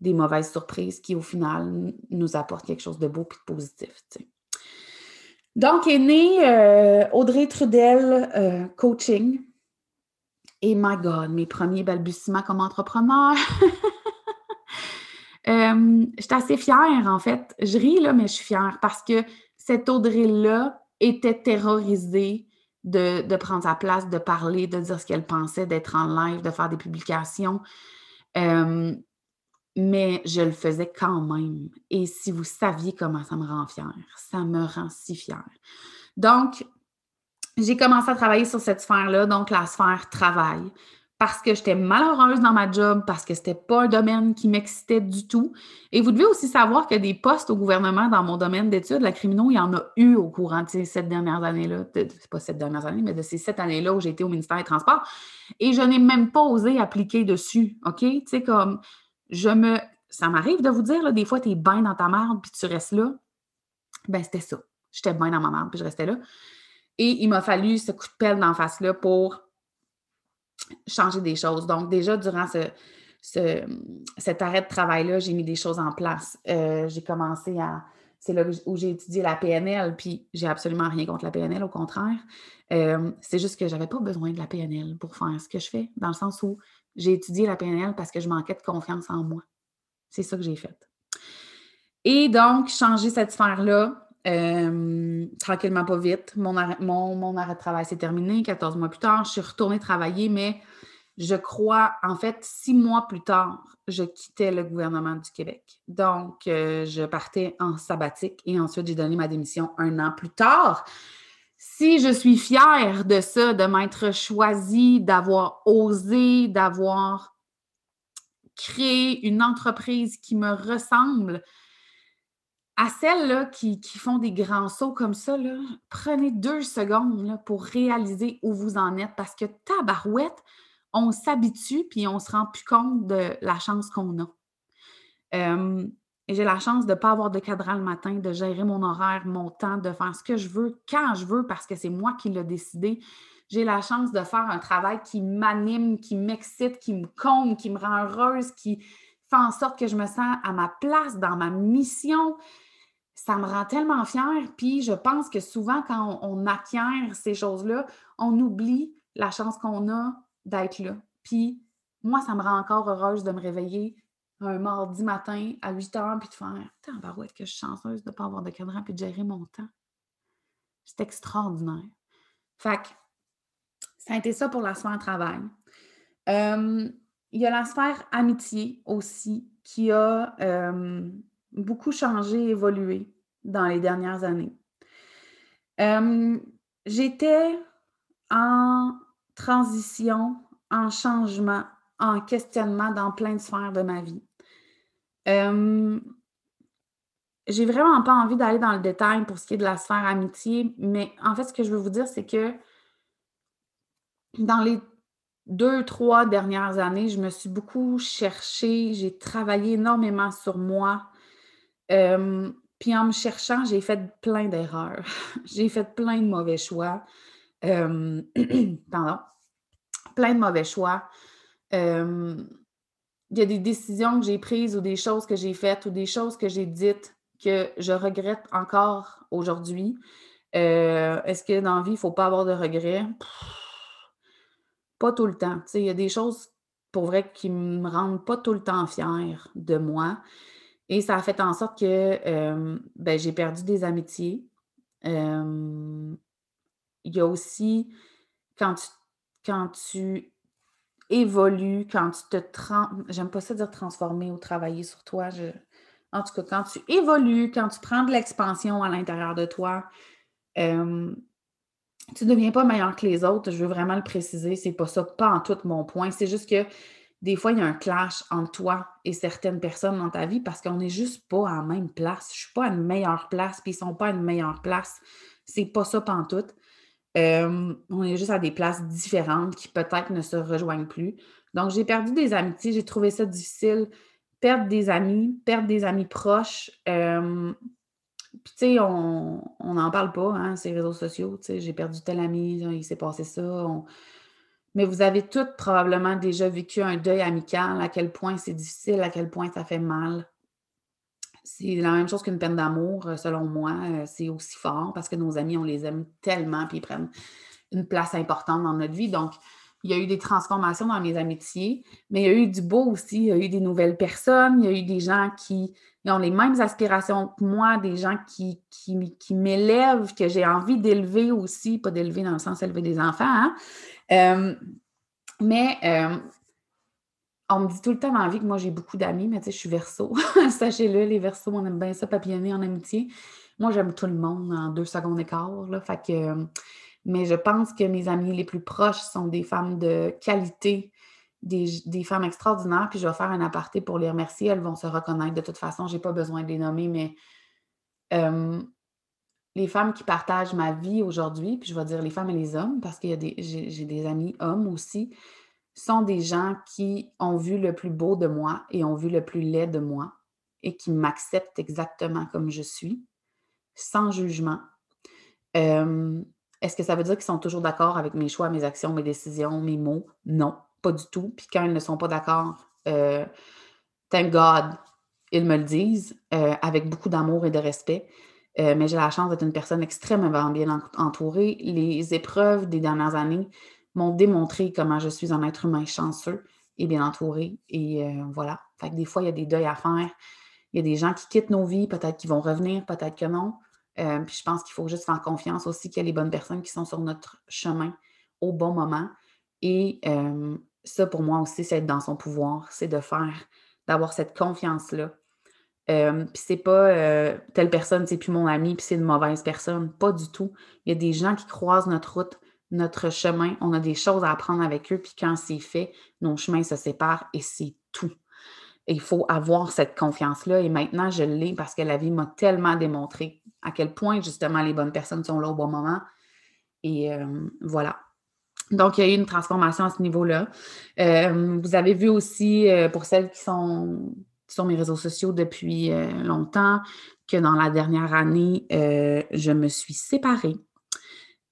des mauvaises surprises qui, au final, nous apportent quelque chose de beau et de positif. Donc, est née euh, Audrey Trudel euh, Coaching. Et my God, mes premiers balbutiements comme entrepreneur. euh, J'étais assez fière, en fait. Je ris, là, mais je suis fière parce que cette Audrey-là était terrorisée de, prendre sa place, de parler, de dire ce qu'elle pensait, d'être en live, de faire des publications. Mais je le faisais quand même. Et si vous saviez comment ça me rend fière, ça me rend si fière. Donc, j'ai commencé à travailler sur cette sphère-là, donc la sphère travail, parce que j'étais malheureuse dans ma job, parce que c'était pas un domaine qui m'excitait du tout. Et vous devez aussi savoir que des postes au gouvernement dans mon domaine d'études, la criminaux, il y en a eu au courant de ces sept dernières années-là. C'est pas sept dernières années, mais de ces sept années-là où j'ai été au ministère des Transports. Et je n'ai même pas osé appliquer dessus. OK? Tu sais, comme je me. Ça m'arrive de vous dire, là, des fois, tu es bien dans ta merde puis tu restes là. Ben, c'était ça. J'étais bien dans ma merde puis je restais là. Et il m'a fallu ce coup de pelle d'en face-là pour changer des choses. Donc, déjà, durant ce, cet arrêt de travail-là, j'ai mis des choses en place. Euh, j'ai commencé à. C'est là où j'ai étudié la PNL, puis j'ai absolument rien contre la PNL, au contraire. Euh, c'est juste que je n'avais pas besoin de la PNL pour faire ce que je fais, dans le sens où j'ai étudié la PNL parce que je manquais de confiance en moi. C'est ça que j'ai fait. Et donc, changer cette sphère-là, euh, tranquillement, pas vite. Mon arrêt, mon, arrêt de travail s'est terminé. 14 mois plus tard, je suis retournée travailler, mais je crois, en fait, six mois plus tard, je quittais le gouvernement du Québec. Donc, euh, je partais en sabbatique et ensuite, j'ai donné ma démission un an plus tard. Si je suis fière de ça, de m'être choisie, d'avoir osé, d'avoir créé une entreprise qui me ressemble, à celles qui, font des grands sauts comme ça, prenez deux secondes pour réaliser où vous en êtes parce que tabarouette, on s'habitue puis on se rend plus compte de la chance qu'on a. j'ai la chance de ne pas avoir de cadran le matin, de gérer mon horaire, mon temps, de faire ce que je veux quand je veux parce que c'est moi qui l'ai décidé. J'ai la chance de faire un travail qui m'anime, qui m'excite, qui me comble, qui me rend heureuse, qui fait en sorte que je me sens à ma place dans ma mission ça me rend tellement fière. Puis je pense que souvent, quand on, acquiert ces choses-là, on oublie la chance qu'on a d'être là. Puis moi, ça me rend encore heureuse de me réveiller un mardi matin à 8 heures puis de faire Putain, barouette, que je suis chanceuse de ne pas avoir de cadran puis de gérer mon temps. C'est extraordinaire. Fait que ça a été ça pour la sphère travail. il y a la sphère amitié aussi qui a beaucoup changé, évolué dans les dernières années. J'étais en transition, en changement, en questionnement dans plein de sphères de ma vie. j'ai vraiment pas envie d'aller dans le détail pour ce qui est de la sphère amitié, mais en fait, ce que je veux vous dire, c'est que dans les deux, trois dernières années, je me suis beaucoup cherchée, j'ai travaillé énormément sur moi, puis en me cherchant, j'ai fait plein d'erreurs. j'ai fait plein de mauvais choix. pardon. Plein de mauvais choix. il y a des décisions que j'ai prises ou des choses que j'ai faites ou des choses que j'ai dites que je regrette encore aujourd'hui. Euh, est-ce que dans la vie, il ne faut pas avoir de regrets? pas tout le temps. Il y a des choses, pour vrai, qui ne me rendent pas tout le temps fière de moi. Et ça a fait en sorte que ben, j'ai perdu des amitiés. Il y a aussi quand tu, quand tu évolues, quand tu te trans... J'aime pas ça dire transformer ou travailler sur toi. En tout cas, quand tu évolues, quand tu prends de l'expansion à l'intérieur de toi, tu ne deviens pas meilleur que les autres. Je veux vraiment le préciser. C'est pas ça, pas en tout mon point. C'est juste que des fois, il y a un clash entre toi et certaines personnes dans ta vie parce qu'on n'est juste pas à la même place. Je ne suis pas à une meilleure place, puis ils ne sont pas à une meilleure place. C'est pas ça pantoute. Euh, on est juste à des places différentes qui peut-être ne se rejoignent plus. Donc, j'ai perdu des amitiés, j'ai trouvé ça difficile. Perdre des amis, perdre des amis proches. Euh, puis, tu sais, on n'en parle pas, hein, ces réseaux sociaux. Tu sais, j'ai perdu tel ami, il s'est passé ça mais vous avez toutes probablement déjà vécu un deuil amical, à quel point c'est difficile, à quel point ça fait mal. C'est la même chose qu'une peine d'amour, euh, selon moi. Euh, c'est aussi fort parce que nos amis, on les aime tellement, puis ils prennent une place importante dans notre vie. Donc, il y a eu des transformations dans mes amitiés, mais il y a eu du beau aussi. Il y a eu des nouvelles personnes, il y a eu des gens qui ont les mêmes aspirations que moi, des gens qui, qui, m'élèvent, que j'ai envie d'élever aussi, pas d'élever dans le sens d'élever des enfants, hein, euh, mais on me dit tout le temps dans la vie que moi, j'ai beaucoup d'amis, mais tu sais, je suis verso. Sachez-le, les versos, on aime bien ça, papillonner en amitié. Moi, j'aime tout le monde en deux secondes et quart. Là, fait que, mais je pense que mes amis les plus proches sont des femmes de qualité des, femmes extraordinaires, puis je vais faire un aparté pour les remercier. Elles vont se reconnaître de toute façon. Je n'ai pas besoin de les nommer, mais les femmes qui partagent ma vie aujourd'hui, puis je vais dire les femmes et les hommes, parce que j'ai des amis hommes aussi, sont des gens qui ont vu le plus beau de moi et ont vu le plus laid de moi et qui m'acceptent exactement comme je suis, sans jugement. Est-ce que ça veut dire qu'ils sont toujours d'accord avec mes choix, mes actions, mes décisions, mes mots? Non, pas du tout. Puis quand ils ne sont pas d'accord, euh, thank God, ils me le disent euh, avec beaucoup d'amour et de respect. Euh, mais j'ai la chance d'être une personne extrêmement bien entourée. Les épreuves des dernières années m'ont démontré comment je suis un être humain chanceux et bien entouré. Et voilà. Fait que des fois, il y a des deuils à faire. Il y a des gens qui quittent nos vies, peut-être qu'ils vont revenir, peut-être que non. puis je pense qu'il faut juste faire confiance aussi qu'il y a les bonnes personnes qui sont sur notre chemin au bon moment. Et ça, pour moi aussi, c'est être dans son pouvoir, c'est de faire, d'avoir cette confiance-là. puis c'est pas telle personne, c'est plus mon ami, puis c'est une mauvaise personne. Pas du tout. Il y a des gens qui croisent notre route, notre chemin. On a des choses à apprendre avec eux, puis quand c'est fait, nos chemins se séparent et c'est tout. il faut avoir cette confiance-là. Et maintenant, je l'ai parce que la vie m'a tellement démontré à quel point, justement, les bonnes personnes sont là au bon moment. Et voilà. Donc, il y a eu une transformation à ce niveau-là. Euh, vous avez vu aussi, euh, pour celles qui sont sur mes réseaux sociaux depuis euh, longtemps, que dans la dernière année, je me suis séparée.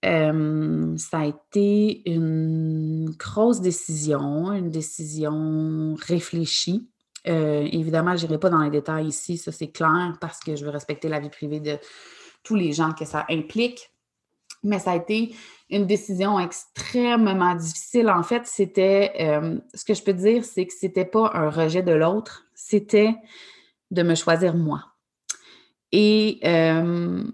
Ça a été une grosse décision, une décision réfléchie. évidemment, je n'irai pas dans les détails ici, ça c'est clair, parce que je veux respecter la vie privée de tous les gens que ça implique. Mais ça a été une décision extrêmement difficile. En fait, c'était, euh, ce que je peux dire, c'est que c'était pas un rejet de l'autre, c'était de me choisir moi. Et euh,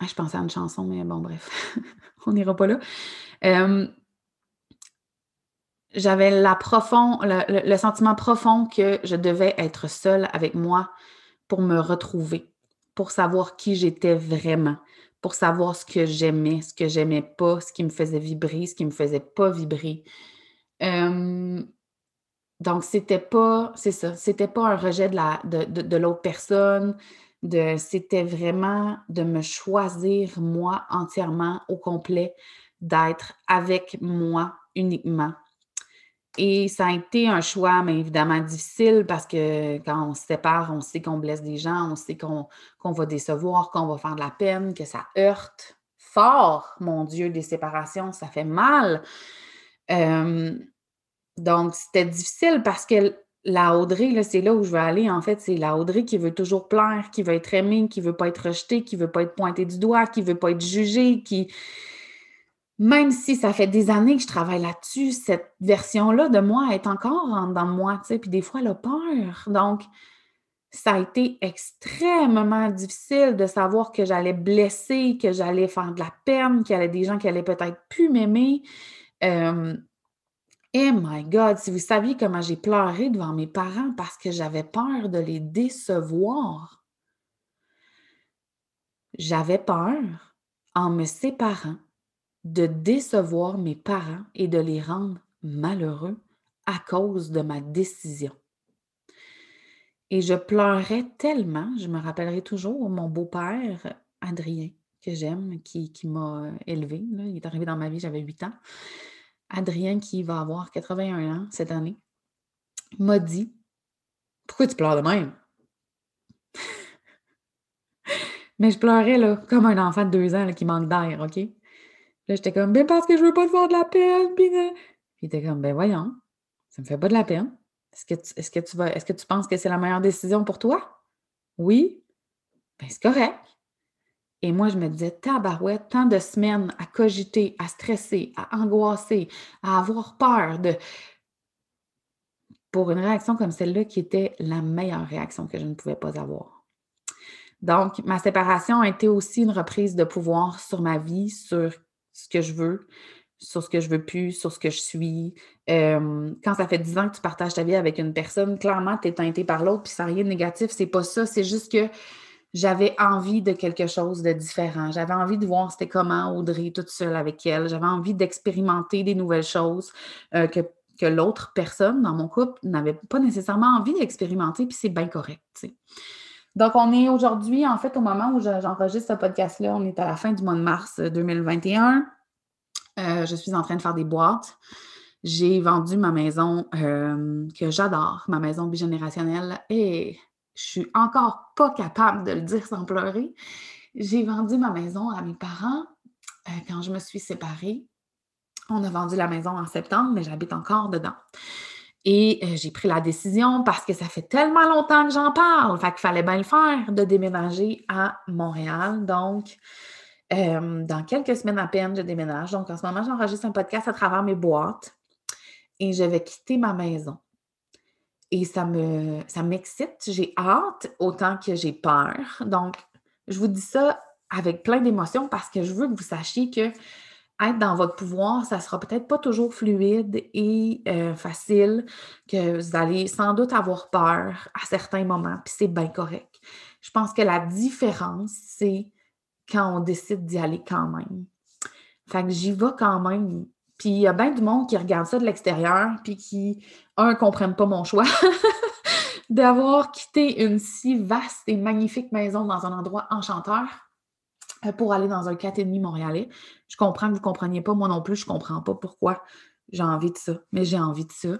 ah, je pensais à une chanson, mais bon, bref, on n'ira pas là. Euh, j'avais la le, sentiment profond que je devais être seule avec moi pour me retrouver, pour savoir qui j'étais vraiment, pour savoir ce que j'aimais, ce que j'aimais pas, ce qui me faisait vibrer, ce qui me faisait pas vibrer. donc, c'était pas, c'est ça, c'était pas un rejet de, la, de, l'autre personne, de, c'était vraiment de me choisir moi entièrement, au complet, d'être avec moi uniquement, et ça a été un choix, mais évidemment difficile parce que quand on se sépare, on sait qu'on blesse des gens, on sait qu'on va décevoir, qu'on va faire de la peine, que ça heurte fort. Mon Dieu, des séparations, ça fait mal. donc, c'était difficile parce que la Audrey, c'est là où je veux aller. En fait, c'est la Audrey qui veut toujours plaire, qui veut être aimée, qui veut pas être rejetée, qui veut pas être pointée du doigt, qui veut pas être jugée, qui même si ça fait des années que je travaille là-dessus, cette version-là de moi est encore dans moi, tu sais, puis des fois, elle a peur. Donc, ça a été extrêmement difficile de savoir que j'allais blesser, que j'allais faire de la peine, qu'il y avait des gens qui allaient peut-être plus m'aimer. Oh my God, si vous saviez comment j'ai pleuré devant mes parents parce que j'avais peur de les décevoir. J'avais peur en me séparant de décevoir mes parents et de les rendre malheureux à cause de ma décision. Et je pleurais tellement, je me rappellerai toujours mon beau-père, Adrien, que j'aime, qui, m'a élevé. Il est arrivé dans ma vie, j'avais 8 ans. Adrien, qui va avoir 81 ans cette année, m'a dit Pourquoi tu pleures de même? Mais je pleurais comme un enfant de deux ans qui manque d'air, OK? Là, j'étais comme, ben parce que je veux pas te faire de la peine. Puis, il était comme, ben voyons, ça me fait pas de la peine. Est-ce que, tu, est-ce que penses que c'est la meilleure décision pour toi? Oui? Ben c'est correct. Et moi, je me disais, tabarouette, tant de semaines à cogiter, à stresser, à angoisser, à avoir peur de. Pour une réaction comme celle-là qui était la meilleure réaction que je ne pouvais pas avoir. Donc, ma séparation a été aussi une reprise de pouvoir sur ma vie, sur ce que je veux, sur ce que je veux plus, sur ce que je suis. quand ça fait 10 ans que tu partages ta vie avec une personne, clairement, tu es teinté par l'autre, puis ça n'a rien de négatif, c'est pas ça. C'est juste que j'avais envie de quelque chose de différent. J'avais envie de voir c'était comment Audrey toute seule avec elle. J'avais envie d'expérimenter des nouvelles choses euh, que, que l'autre personne dans mon couple n'avait pas nécessairement envie d'expérimenter, puis c'est bien correct. Donc, on est aujourd'hui, en fait, au moment où j'enregistre ce podcast-là, on est à la fin du mois de mars 2021. Euh, je suis en train de faire des boîtes. J'ai vendu ma maison euh, que j'adore, ma maison bigénérationnelle, et je suis encore pas capable de le dire sans pleurer. J'ai vendu ma maison à mes parents euh, quand je me suis séparée. On a vendu la maison en septembre, mais j'habite encore dedans. Et euh, j'ai pris la décision parce que ça fait tellement longtemps que j'en parle, fait qu'il fallait bien le faire, de déménager à Montréal. Donc, euh, dans quelques semaines à peine, je déménage. Donc, en ce moment, j'enregistre un podcast à travers mes boîtes et je vais quitter ma maison. Et ça me ça m'excite, j'ai hâte autant que j'ai peur. Donc, je vous dis ça avec plein d'émotions parce que je veux que vous sachiez que être dans votre pouvoir, ça sera peut-être pas toujours fluide et euh, facile, que vous allez sans doute avoir peur à certains moments, puis c'est bien correct. Je pense que la différence, c'est quand on décide d'y aller quand même. Fait que j'y vais quand même. Puis il y a bien du monde qui regarde ça de l'extérieur, puis qui, un, ne comprennent pas mon choix d'avoir quitté une si vaste et magnifique maison dans un endroit enchanteur euh, pour aller dans un 4,5 montréalais. Je comprends que vous ne compreniez pas, moi non plus, je ne comprends pas pourquoi j'ai envie de ça, mais j'ai envie de ça.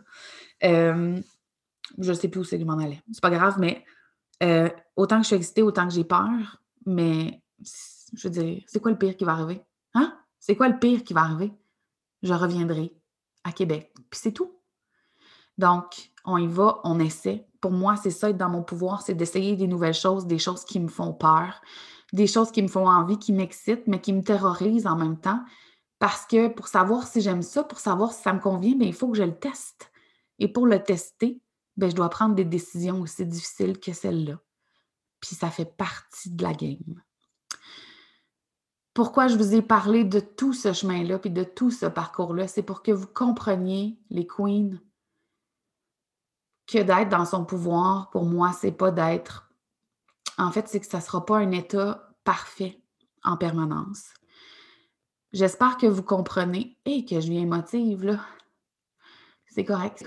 Euh, je ne sais plus où c'est que je m'en allais. C'est pas grave, mais euh, autant que je suis excitée, autant que j'ai peur, mais je veux dire, c'est quoi le pire qui va arriver? Hein? C'est quoi le pire qui va arriver? Je reviendrai à Québec. Puis c'est tout. Donc, on y va, on essaie. Pour moi, c'est ça être dans mon pouvoir, c'est d'essayer des nouvelles choses, des choses qui me font peur, des choses qui me font envie, qui m'excitent, mais qui me terrorisent en même temps. Parce que pour savoir si j'aime ça, pour savoir si ça me convient, bien, il faut que je le teste. Et pour le tester, bien, je dois prendre des décisions aussi difficiles que celles-là. Puis ça fait partie de la game. Pourquoi je vous ai parlé de tout ce chemin-là, puis de tout ce parcours-là, c'est pour que vous compreniez, les queens, que d'être dans son pouvoir, pour moi, c'est pas d'être en fait, c'est que ça ne sera pas un état parfait en permanence. J'espère que vous comprenez et que je viens émotive, là. C'est correct.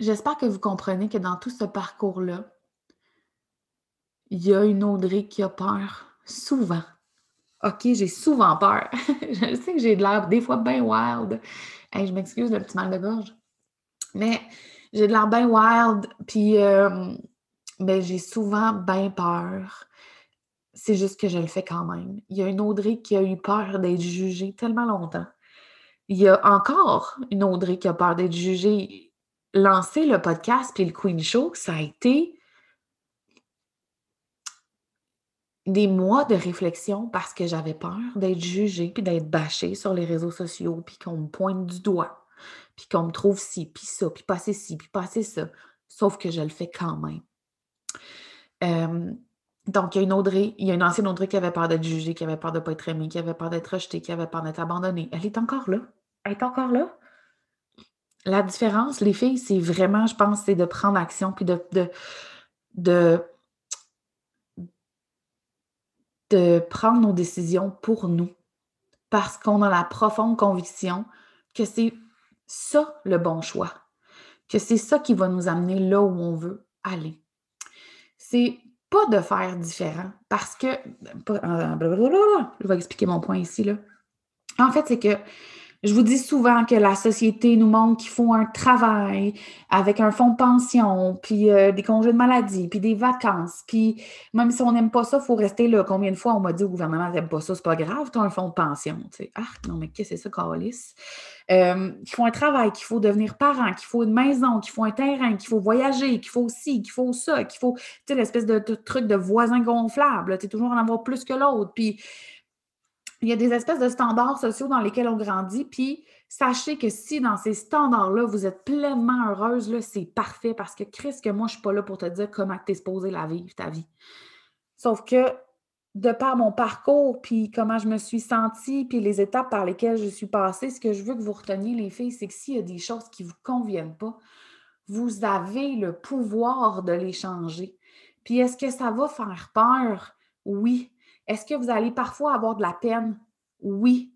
J'espère que vous comprenez que dans tout ce parcours-là, il y a une Audrey qui a peur souvent. OK, j'ai souvent peur. je sais que j'ai de l'air des fois bien wild. je m'excuse le petit mal de gorge. Mais j'ai de l'air bien wild. Puis euh, mais j'ai souvent bien peur. C'est juste que je le fais quand même. Il y a une Audrey qui a eu peur d'être jugée tellement longtemps. Il y a encore une Audrey qui a peur d'être jugée. Lancer le podcast puis le Queen Show, ça a été des mois de réflexion parce que j'avais peur d'être jugée puis d'être bâchée sur les réseaux sociaux puis qu'on me pointe du doigt puis qu'on me trouve ci puis ça puis passer ci puis passer ça. Sauf que je le fais quand même donc, il y a une Audrey, il y a une ancienne Audrey qui avait peur d'être jugée, qui avait peur de ne pas être aimée, qui avait peur d'être rejetée, qui avait peur d'être abandonnée. Elle est encore là. Elle est encore là? La différence, les filles, c'est vraiment, je pense, c'est de prendre action puis de, de, de, de prendre nos décisions pour nous. Parce qu'on a la profonde conviction que c'est ça le bon choix. Que c'est ça qui va nous amener là où on veut aller c'est pas de faire différent parce que. Euh, je vais expliquer mon point ici. Là. En fait, c'est que je vous dis souvent que la société nous montre qu'il faut un travail avec un fonds de pension, puis euh, des congés de maladie, puis des vacances. Puis même si on n'aime pas ça, il faut rester là. Combien de fois on m'a dit au gouvernement n'aime pas ça, c'est pas grave, tu as un fonds de pension. Ah, non, mais qu'est-ce que c'est ça, Carlis? Euh, qu'il faut un travail, qu'il faut devenir parent, qu'il faut une maison, qu'il faut un terrain, qu'il faut voyager, qu'il faut ci, qu'il faut ça, qu'il faut, tu sais, l'espèce de, truc de voisin gonflable. Tu toujours en avoir plus que l'autre. Puis il y a des espèces de standards sociaux dans lesquels on grandit. Puis sachez que si dans ces standards-là, vous êtes pleinement heureuse, c'est parfait parce que Chris, que moi, je ne suis pas là pour te dire comment tu es supposé la vivre, ta vie. Sauf que de par mon parcours, puis comment je me suis sentie, puis les étapes par lesquelles je suis passée, ce que je veux que vous reteniez, les filles, c'est que s'il y a des choses qui ne vous conviennent pas, vous avez le pouvoir de les changer. Puis est-ce que ça va faire peur? Oui. Est-ce que vous allez parfois avoir de la peine? Oui.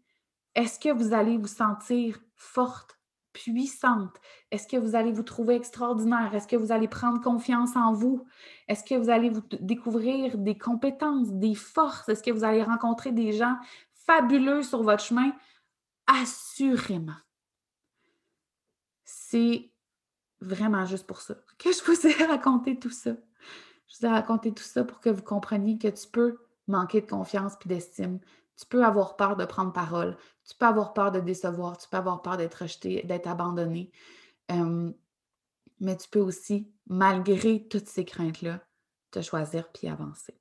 Est-ce que vous allez vous sentir forte, puissante? Est-ce que vous allez vous trouver extraordinaire? Est-ce que vous allez prendre confiance en vous? Est-ce que vous allez vous découvrir des compétences, des forces? Est-ce que vous allez rencontrer des gens fabuleux sur votre chemin? Assurément. C'est vraiment juste pour ça que je vous ai raconté tout ça. Je vous ai raconté tout ça pour que vous compreniez que tu peux manquer de confiance et d'estime. Tu peux avoir peur de prendre parole. Tu peux avoir peur de décevoir. Tu peux avoir peur d'être rejeté, d'être abandonné. mais tu peux aussi, malgré toutes ces craintes-là, te choisir puis avancer.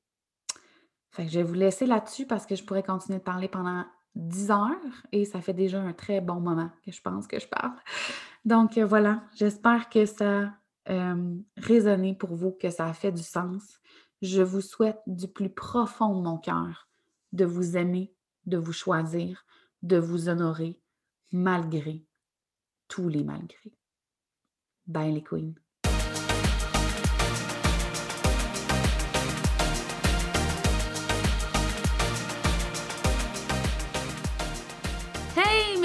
Fait que je vais vous laisser là-dessus parce que je pourrais continuer de parler pendant 10 heures et ça fait déjà un très bon moment que je pense que je parle. Donc euh, voilà, j'espère que ça a résonné pour vous, que ça a fait du sens. Je vous souhaite du plus profond de mon cœur de vous aimer, de vous choisir, de vous honorer malgré tous les malgrés. Bye les queens.